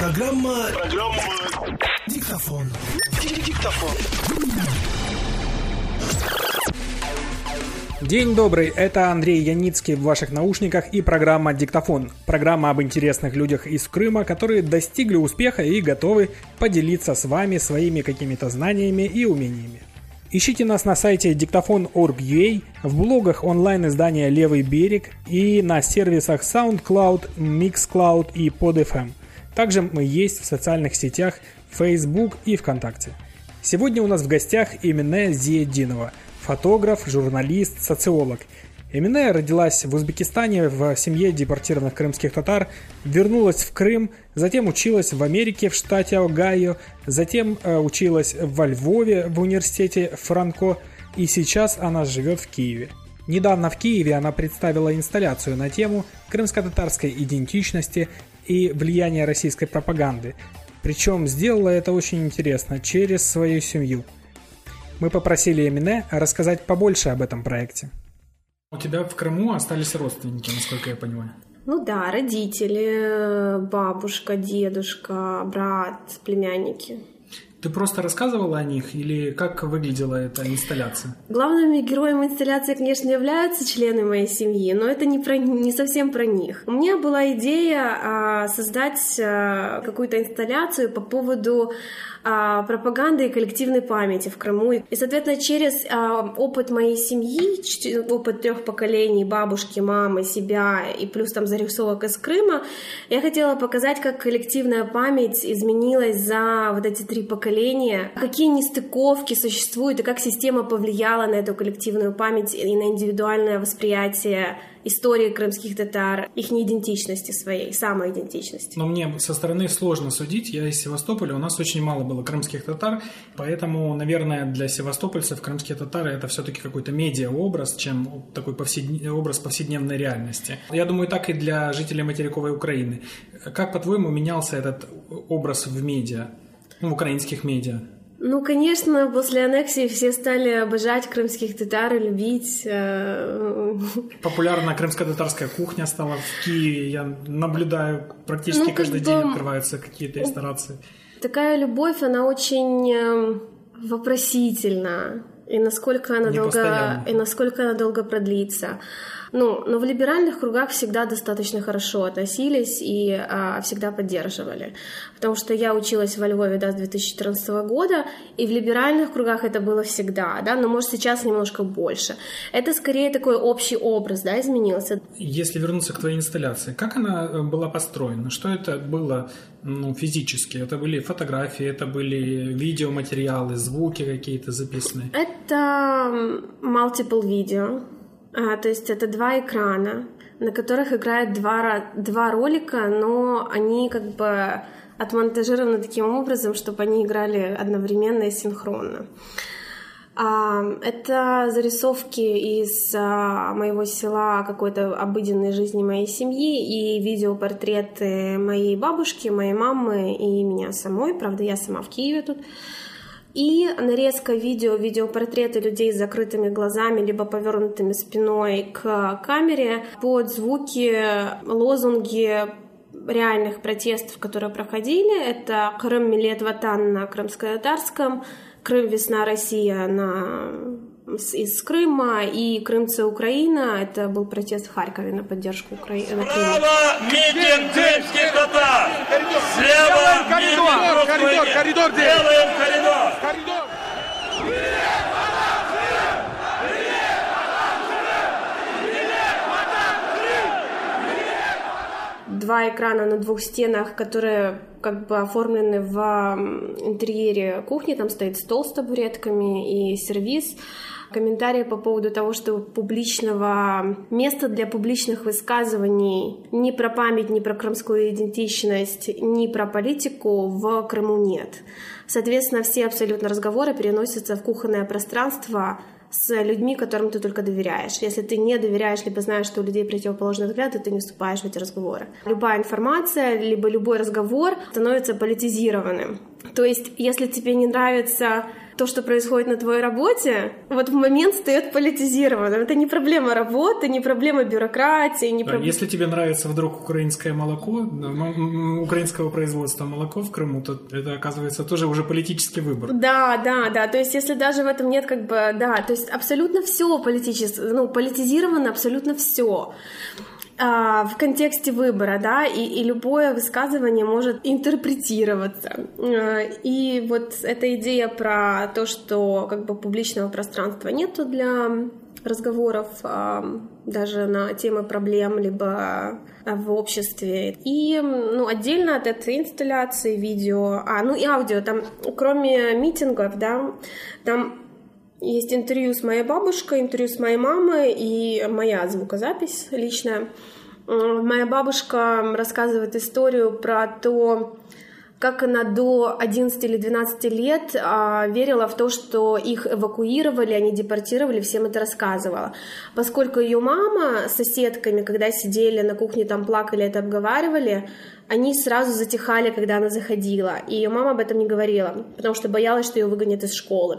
Программа... Программа... Диктофон. Диктофон. День добрый, это Андрей Яницкий в ваших наушниках и программа «Диктофон». Программа об интересных людях из Крыма, которые достигли успеха и готовы поделиться с вами своими какими-то знаниями и умениями. Ищите нас на сайте диктофон.org.ua, в блогах онлайн-издания «Левый берег» и на сервисах SoundCloud, MixCloud и PodFM. Также мы есть в социальных сетях Facebook и ВКонтакте. Сегодня у нас в гостях Эмине Зиединова, фотограф, журналист, социолог. Эмине родилась в Узбекистане в семье депортированных крымских татар, вернулась в Крым, затем училась в Америке в штате Огайо, затем э, училась во Львове в университете Франко, и сейчас она живет в Киеве. Недавно в Киеве она представила инсталляцию на тему крымско-татарской идентичности и влияния российской пропаганды. Причем сделала это очень интересно, через свою семью. Мы попросили Эмине рассказать побольше об этом проекте. У тебя в Крыму остались родственники, насколько я понимаю. Ну да, родители, бабушка, дедушка, брат, племянники. Ты просто рассказывала о них или как выглядела эта инсталляция? Главными героями инсталляции, конечно, являются члены моей семьи, но это не, про, не совсем про них. У меня была идея а, создать а, какую-то инсталляцию по поводу а, пропаганды и коллективной памяти в Крыму. И, соответственно, через а, опыт моей семьи, опыт трех поколений, бабушки, мамы, себя и плюс там зарисовок из Крыма, я хотела показать, как коллективная память изменилась за вот эти три поколения, какие нестыковки существуют и как система повлияла на эту коллективную память и на индивидуальное восприятие истории крымских татар, их неидентичности своей, самоидентичности. Но мне со стороны сложно судить. Я из Севастополя, у нас очень мало было крымских татар, поэтому, наверное, для севастопольцев крымские татары это все-таки какой-то медиа-образ, чем такой повседн... образ повседневной реальности. Я думаю, так и для жителей материковой Украины. Как, по-твоему, менялся этот образ в медиа, в украинских медиа? Ну, конечно, после аннексии все стали обожать крымских татар и любить. Э, Популярна крымско-татарская кухня стала в Киеве. Я наблюдаю, практически ну, каждый день открываются какие-то ресторации. Такая любовь, она очень эм, вопросительна. И насколько она долго, и насколько она долго продлится. Ну, но в либеральных кругах всегда достаточно хорошо относились и а, всегда поддерживали. Потому что я училась во Львове да, с 2014 года, и в либеральных кругах это было всегда, да, но может сейчас немножко больше. Это скорее такой общий образ, да, изменился. Если вернуться к твоей инсталляции, как она э, была построена? Что это было ну, физически? Это были фотографии, это были видеоматериалы, звуки какие-то записанные? Это multiple видео. А, то есть это два экрана, на которых играют два, два ролика, но они как бы отмонтажированы таким образом, чтобы они играли одновременно и синхронно. А, это зарисовки из а, моего села, какой-то обыденной жизни моей семьи и видеопортреты моей бабушки, моей мамы и меня самой. Правда, я сама в Киеве тут. И нарезка видео, видеопортреты людей с закрытыми глазами, либо повернутыми спиной к камере под звуки, лозунги реальных протестов, которые проходили. Это Крым Милет Ватан на крымско-татарском, Крым Весна Россия на из Крыма и Крымцы Украина. Это был протест в Харькове на поддержку Украины. Справа митинг крымских татар! Слева коридор, коридор, коридор, коридор! Коридор. Два экрана на двух стенах, которые как бы оформлены в интерьере кухни. Там стоит стол с табуретками и сервис комментарии по поводу того, что публичного места для публичных высказываний ни про память, ни про крымскую идентичность, ни про политику в Крыму нет. Соответственно, все абсолютно разговоры переносятся в кухонное пространство с людьми, которым ты только доверяешь. Если ты не доверяешь, либо знаешь, что у людей противоположные взгляды, ты не вступаешь в эти разговоры. Любая информация, либо любой разговор становится политизированным. То есть, если тебе не нравится то, что происходит на твоей работе, вот в момент стает политизированным. Это не проблема работы, не проблема бюрократии, не да, проблема... Если тебе нравится вдруг украинское молоко, украинского производства молоко в Крыму, то это оказывается тоже уже политический выбор. Да, да, да. То есть, если даже в этом нет как бы, да, то есть абсолютно все политически, ну, политизировано абсолютно все. А, в контексте выбора, да, и, и любое высказывание может интерпретироваться. А, и вот эта идея про то, что как бы публичного пространства нету для разговоров а, даже на темы проблем, либо в обществе. И ну, отдельно от этой инсталляции видео, а, ну и аудио, там кроме митингов, да, там есть интервью с моей бабушкой, интервью с моей мамой и моя звукозапись личная. Моя бабушка рассказывает историю про то, как она до 11 или 12 лет а, верила в то, что их эвакуировали, они депортировали, всем это рассказывала. Поскольку ее мама с соседками, когда сидели на кухне, там плакали, это обговаривали, они сразу затихали, когда она заходила. И ее мама об этом не говорила, потому что боялась, что ее выгонят из школы.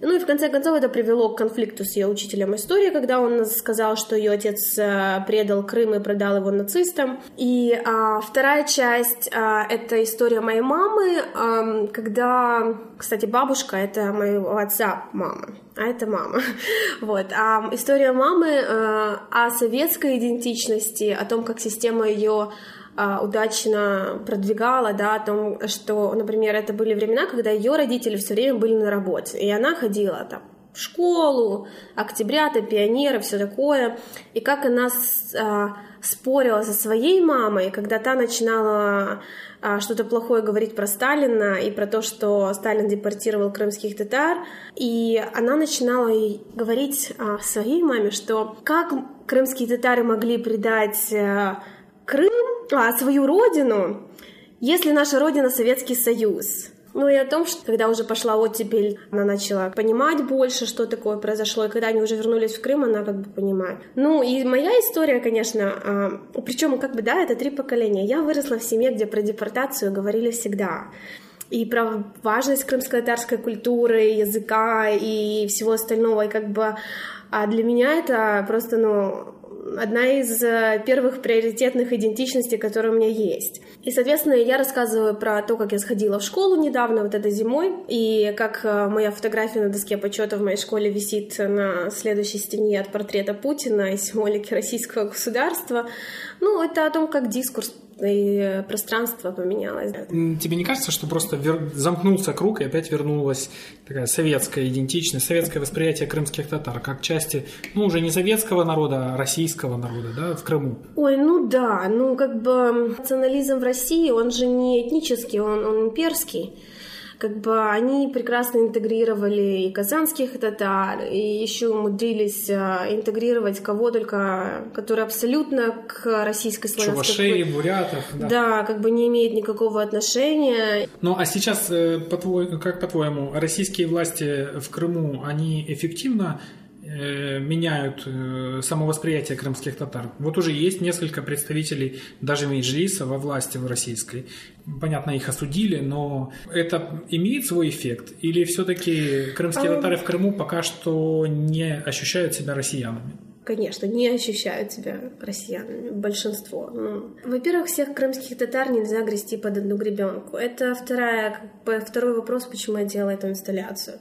Ну и в конце концов это привело к конфликту с ее учителем истории, когда он сказал, что ее отец э, предал Крым и продал его нацистам. И а, вторая часть а, это история моей мамы, а, когда, кстати, бабушка это моего отца мама, а это мама. Вот. А история мамы а, о советской идентичности, о том, как система ее а, удачно продвигала, да, о том, что, например, это были времена, когда ее родители все время были на работе, и она ходила там в школу, октябрята, пионеры, все такое, и как она а, спорила со своей мамой, когда та начинала а, что-то плохое говорить про Сталина и про то, что Сталин депортировал крымских татар, и она начинала говорить а, своей маме, что как крымские татары могли предать а, Крым, а, свою родину, если наша родина Советский Союз. Ну и о том, что когда уже пошла оттепель, она начала понимать больше, что такое произошло, и когда они уже вернулись в Крым, она как бы понимает. Ну и моя история, конечно, а, причем как бы, да, это три поколения. Я выросла в семье, где про депортацию говорили всегда и про важность крымско-татарской культуры, языка и всего остального. И как бы а для меня это просто, ну, одна из э, первых приоритетных идентичностей, которые у меня есть. И, соответственно, я рассказываю про то, как я сходила в школу недавно, вот этой зимой, и как э, моя фотография на доске почета в моей школе висит на следующей стене от портрета Путина и символики российского государства. Ну, это о том, как дискурс и пространство поменялось. Тебе не кажется, что просто вер... замкнулся круг и опять вернулась такая советская идентичность, советское восприятие крымских татар как части, ну, уже не советского народа, а российского народа, да, в Крыму? Ой, ну да, ну как бы национализм в России, он же не этнический, он, он имперский как бы они прекрасно интегрировали и казанских татар, и еще умудрились а, интегрировать кого только, который абсолютно к российской славянской... Чувашей, бурятов. Да. да, как бы не имеет никакого отношения. Ну, а сейчас, э, по твой, как по-твоему, российские власти в Крыму, они эффективно Э, меняют э, самовосприятие крымских татар. Вот уже есть несколько представителей даже Меджлиса во власти в российской. Понятно, их осудили, но это имеет свой эффект? Или все-таки крымские татары в Крыму пока что не ощущают себя россиянами? конечно, не ощущают себя россиянами, большинство. Ну, во-первых, всех крымских татар нельзя грести под одну гребенку. Это вторая, как бы, второй вопрос, почему я делала эту инсталляцию.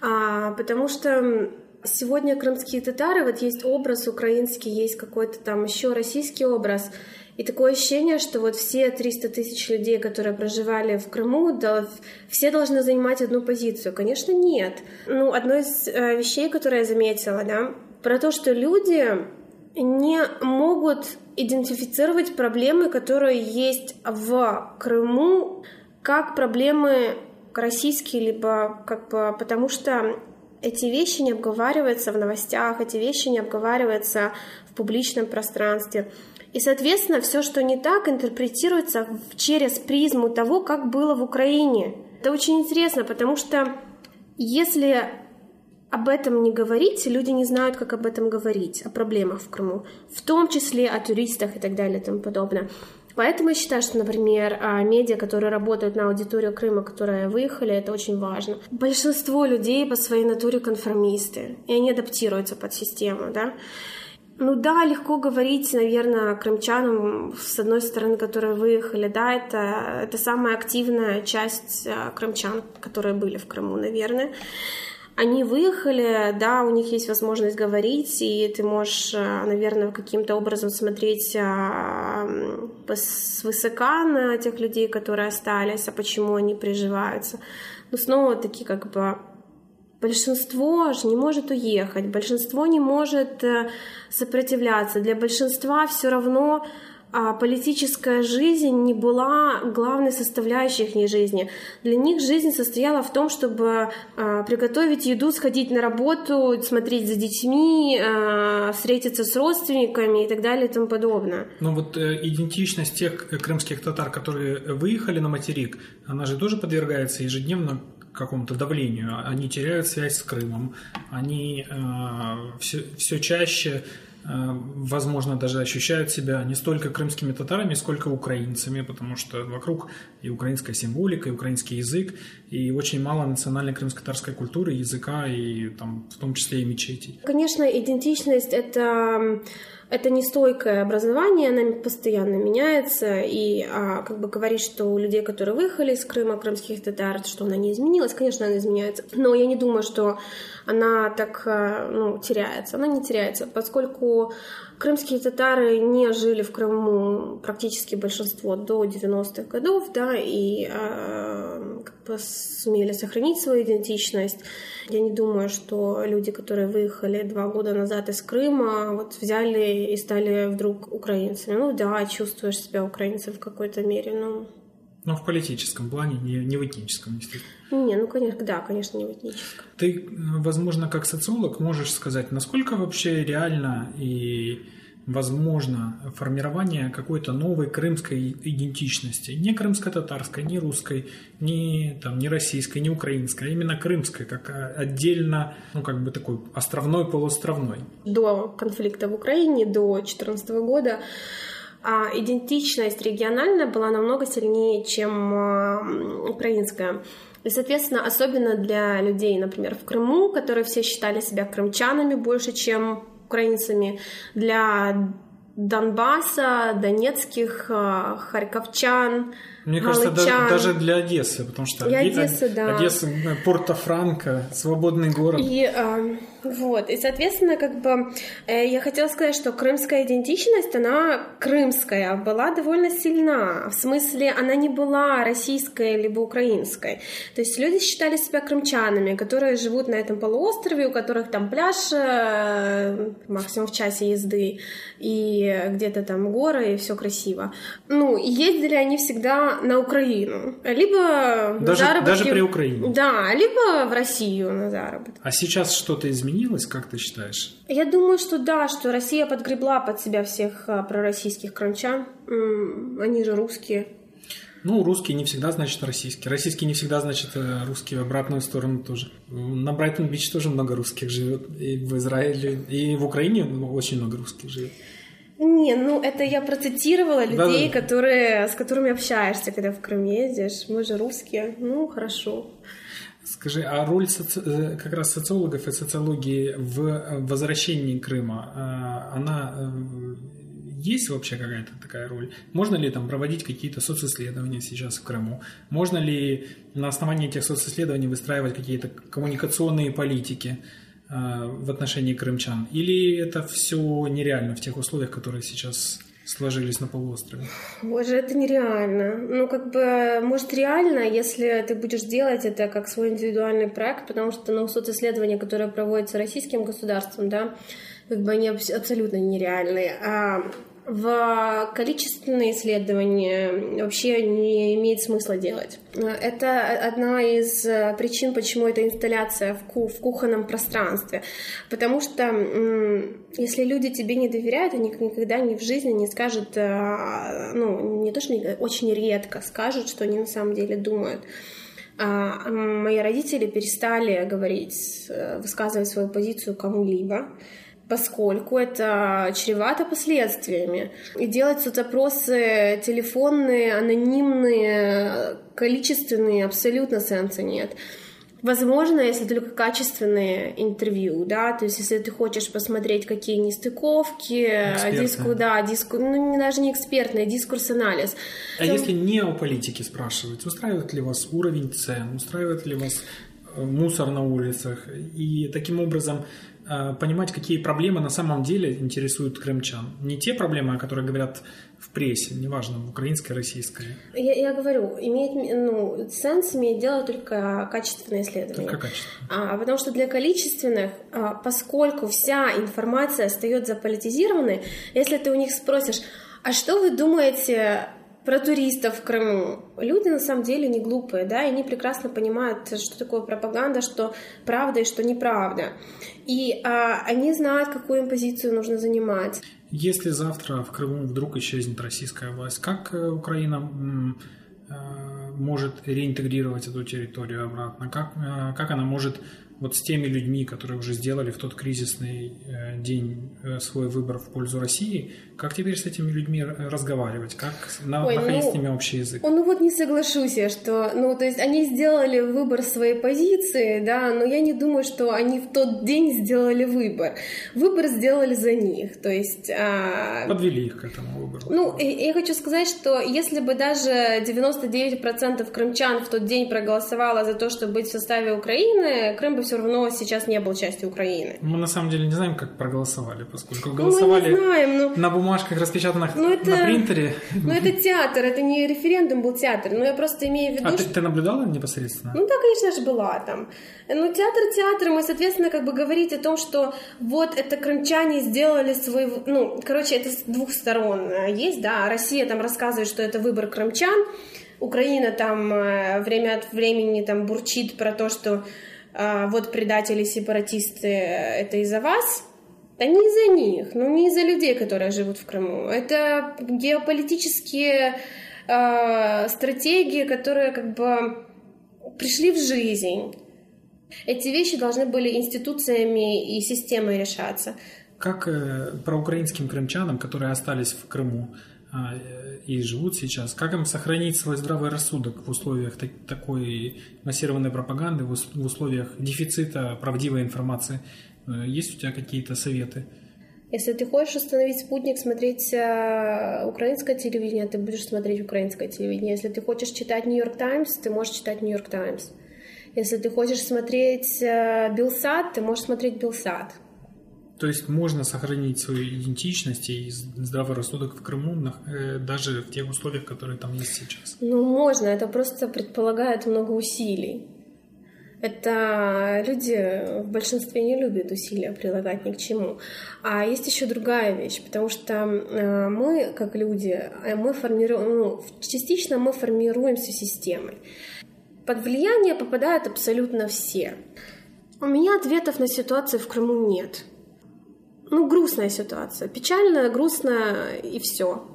А, потому что Сегодня крымские татары, вот есть образ украинский, есть какой-то там еще российский образ. И такое ощущение, что вот все 300 тысяч людей, которые проживали в Крыму, да, все должны занимать одну позицию. Конечно, нет. Ну, одно из э, вещей, которые я заметила, да, про то, что люди не могут идентифицировать проблемы, которые есть в Крыму, как проблемы российские, либо как бы потому что эти вещи не обговариваются в новостях, эти вещи не обговариваются в публичном пространстве. И, соответственно, все, что не так, интерпретируется через призму того, как было в Украине. Это очень интересно, потому что если об этом не говорить, люди не знают, как об этом говорить, о проблемах в Крыму, в том числе о туристах и так далее и тому подобное. Поэтому я считаю, что, например, а, медиа, которые работают на аудиторию Крыма, которые выехали, это очень важно. Большинство людей по своей натуре конформисты, и они адаптируются под систему, да. Ну да, легко говорить, наверное, крымчанам, с одной стороны, которые выехали, да, это, это самая активная часть а, крымчан, которые были в Крыму, наверное. Они выехали, да, у них есть возможность говорить, и ты можешь, а, наверное, каким-то образом смотреть а, свысока на тех людей, которые остались, а почему они приживаются. Но снова-таки, как бы, Большинство же не может уехать, большинство не может э, сопротивляться. Для большинства все равно политическая жизнь не была главной составляющей их жизни. Для них жизнь состояла в том, чтобы а, приготовить еду, сходить на работу, смотреть за детьми, а, встретиться с родственниками и так далее и тому подобное. Но вот э, идентичность тех крымских татар, которые выехали на материк, она же тоже подвергается ежедневно какому-то давлению. Они теряют связь с Крымом, они э, все, все чаще э, возможно, даже ощущают себя не столько крымскими татарами, сколько украинцами, потому что вокруг и украинская символика, и украинский язык, и очень мало национальной крымско-татарской культуры, языка, и там, в том числе и мечетей. Конечно, идентичность — это это не стойкое образование, оно постоянно меняется, и а, как бы говорить, что у людей, которые выехали из Крыма, крымских татар, что она не изменилась, конечно, она изменяется, но я не думаю, что она так а, ну, теряется. Она не теряется, поскольку крымские татары не жили в Крыму практически большинство до 90-х годов, да, и э, как бы сумели сохранить свою идентичность. Я не думаю, что люди, которые выехали два года назад из Крыма, вот взяли и стали вдруг украинцами. Ну да, чувствуешь себя украинцем в какой-то мере, но но в политическом плане, не, не в этническом, естественно. Не, ну, конечно, да, конечно, не в этническом. Ты, возможно, как социолог можешь сказать, насколько вообще реально и возможно формирование какой-то новой крымской идентичности. Не крымско-татарской, не русской, не, там, не российской, не украинской, а именно крымской, как отдельно, ну, как бы такой островной, полуостровной. До конфликта в Украине, до 2014 года идентичность региональная была намного сильнее, чем а, украинская. И, соответственно, особенно для людей, например, в Крыму, которые все считали себя крымчанами больше, чем украинцами, для Донбасса, донецких, а, харьковчан, мне кажется, даже, даже для Одессы, потому что Одесса, да. Одесса, э, Порто-Франко, свободный город. И э, вот, и соответственно, как бы э, я хотела сказать, что крымская идентичность, она крымская, была довольно сильна. В смысле, она не была российской либо украинской. То есть люди считали себя крымчанами, которые живут на этом полуострове, у которых там пляж э, максимум в часе езды, и где-то там горы, и все красиво. Ну, ездили они всегда на Украину, либо даже, на Даже при Украине? Да, либо в Россию на заработок. А сейчас что-то изменилось, как ты считаешь? Я думаю, что да, что Россия подгребла под себя всех а, пророссийских крымчан. Они же русские. Ну, русский не всегда значит российский. Российский не всегда значит э, русский в обратную сторону тоже. На Брайтон-Бич тоже много русских живет. И в Израиле, и в Украине очень много русских живет. Не, ну это я процитировала людей, да, которые, с которыми общаешься, когда в Крым ездишь. Мы же русские. Ну, хорошо. Скажи, а роль соци... Э, как раз социологов и социологии в возвращении Крыма, э, она э, есть вообще какая-то такая роль? Можно ли там проводить какие-то социсследования сейчас в Крыму? Можно ли на основании этих социсследований выстраивать какие-то коммуникационные политики? Э, в отношении крымчан? Или это все нереально в тех условиях, которые сейчас сложились на полуострове? Боже, это нереально. Ну, как бы, может, реально, если ты будешь делать это как свой индивидуальный проект, потому что, ну, социсследования, которые проводятся российским государством, да, как бы они абсолютно нереальные. А в количественные исследования вообще не имеет смысла делать. Это одна из э, причин, почему это инсталляция в, ку в кухонном пространстве. Потому что если люди тебе не доверяют, они никогда ни в жизни не скажут, э, ну, не то, что не, очень редко скажут, что они на самом деле думают. А мои родители перестали говорить, э, высказывать свою позицию кому-либо поскольку это чревато последствиями. И делать соцопросы телефонные, анонимные, количественные абсолютно сенса нет. Возможно, если только качественные интервью, да, то есть если ты хочешь посмотреть, какие нестыковки, диску, да, диску, ну, не, даже не экспертный, а дискурс-анализ. А то... если не о политике спрашивать, устраивает ли вас уровень цен, устраивает ли вас э, мусор на улицах, и таким образом понимать, какие проблемы на самом деле интересуют крымчан. Не те проблемы, о которых говорят в прессе, неважно, украинской, российской. Я, я говорю, имеет, ну, сенс имеет дело только качественное исследование. Только качественное. А, потому что для количественных, а, поскольку вся информация остается заполитизированной, если ты у них спросишь, а что вы думаете про туристов в Крыму. Люди на самом деле не глупые, да, и они прекрасно понимают, что такое пропаганда, что правда и что неправда. И а, они знают, какую им позицию нужно занимать. Если завтра в Крыму вдруг исчезнет российская власть, как э, Украина э, может реинтегрировать эту территорию обратно? Как, э, как она может вот с теми людьми, которые уже сделали в тот кризисный э, день э, свой выбор в пользу России, как теперь с этими людьми разговаривать, как Ой, находить ну, с ними общий язык? Ну вот не соглашусь я, что, ну то есть они сделали выбор своей позиции, да, но я не думаю, что они в тот день сделали выбор. Выбор сделали за них, то есть... А... Подвели их к этому выбору. Ну, я хочу сказать, что если бы даже 99% крымчан в тот день проголосовало за то, чтобы быть в составе Украины, Крым бы все равно сейчас не был частью Украины. Мы на самом деле не знаем, как проголосовали, поскольку голосовали ну, мы не знаем, но... на бумажках, распечатанных ну, это... на принтере. Ну, это театр, это не референдум был театр. Но я просто имею в виду, А что... ты, ты наблюдала непосредственно? Ну да, конечно же, была там. Ну, театр театром, и, соответственно, как бы говорить о том, что вот это крымчане сделали свой... Ну, короче, это с двух сторон есть, да. Россия там рассказывает, что это выбор крымчан, Украина там э, время от времени там бурчит про то, что а, вот предатели, сепаратисты, это из-за вас, да не из-за них, ну не из-за людей, которые живут в Крыму. Это геополитические э, стратегии, которые как бы пришли в жизнь. Эти вещи должны были институциями и системой решаться. Как э, украинским крымчанам, которые остались в Крыму, а, и живут сейчас, как им сохранить свой здравый рассудок в условиях так, такой массированной пропаганды, в, в условиях дефицита правдивой информации? Э, есть у тебя какие-то советы? Если ты хочешь установить спутник, смотреть э, украинское телевидение, ты будешь смотреть украинское телевидение. Если ты хочешь читать Нью-Йорк Таймс, ты можешь читать Нью-Йорк Таймс. Если ты хочешь смотреть э, Билсад, ты можешь смотреть Билсад. То есть можно сохранить свою идентичность и здравый рассудок в Крыму э, даже в тех условиях, которые там есть сейчас? Ну, можно. Это просто предполагает много усилий. Это люди в большинстве не любят усилия прилагать ни к чему. А есть еще другая вещь, потому что э, мы, как люди, э, мы формируем, ну, частично мы формируемся системой. Под влияние попадают абсолютно все. У меня ответов на ситуацию в Крыму нет ну, грустная ситуация. Печальная, грустная и все.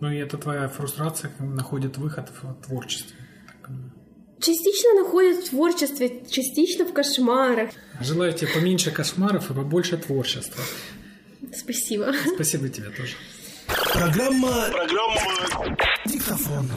Ну и это твоя фрустрация находит выход в творчестве. Частично находит в творчестве, частично в кошмарах. Желаю тебе поменьше кошмаров и побольше творчества. Спасибо. Спасибо тебе тоже. Программа... Программа... Диктофон.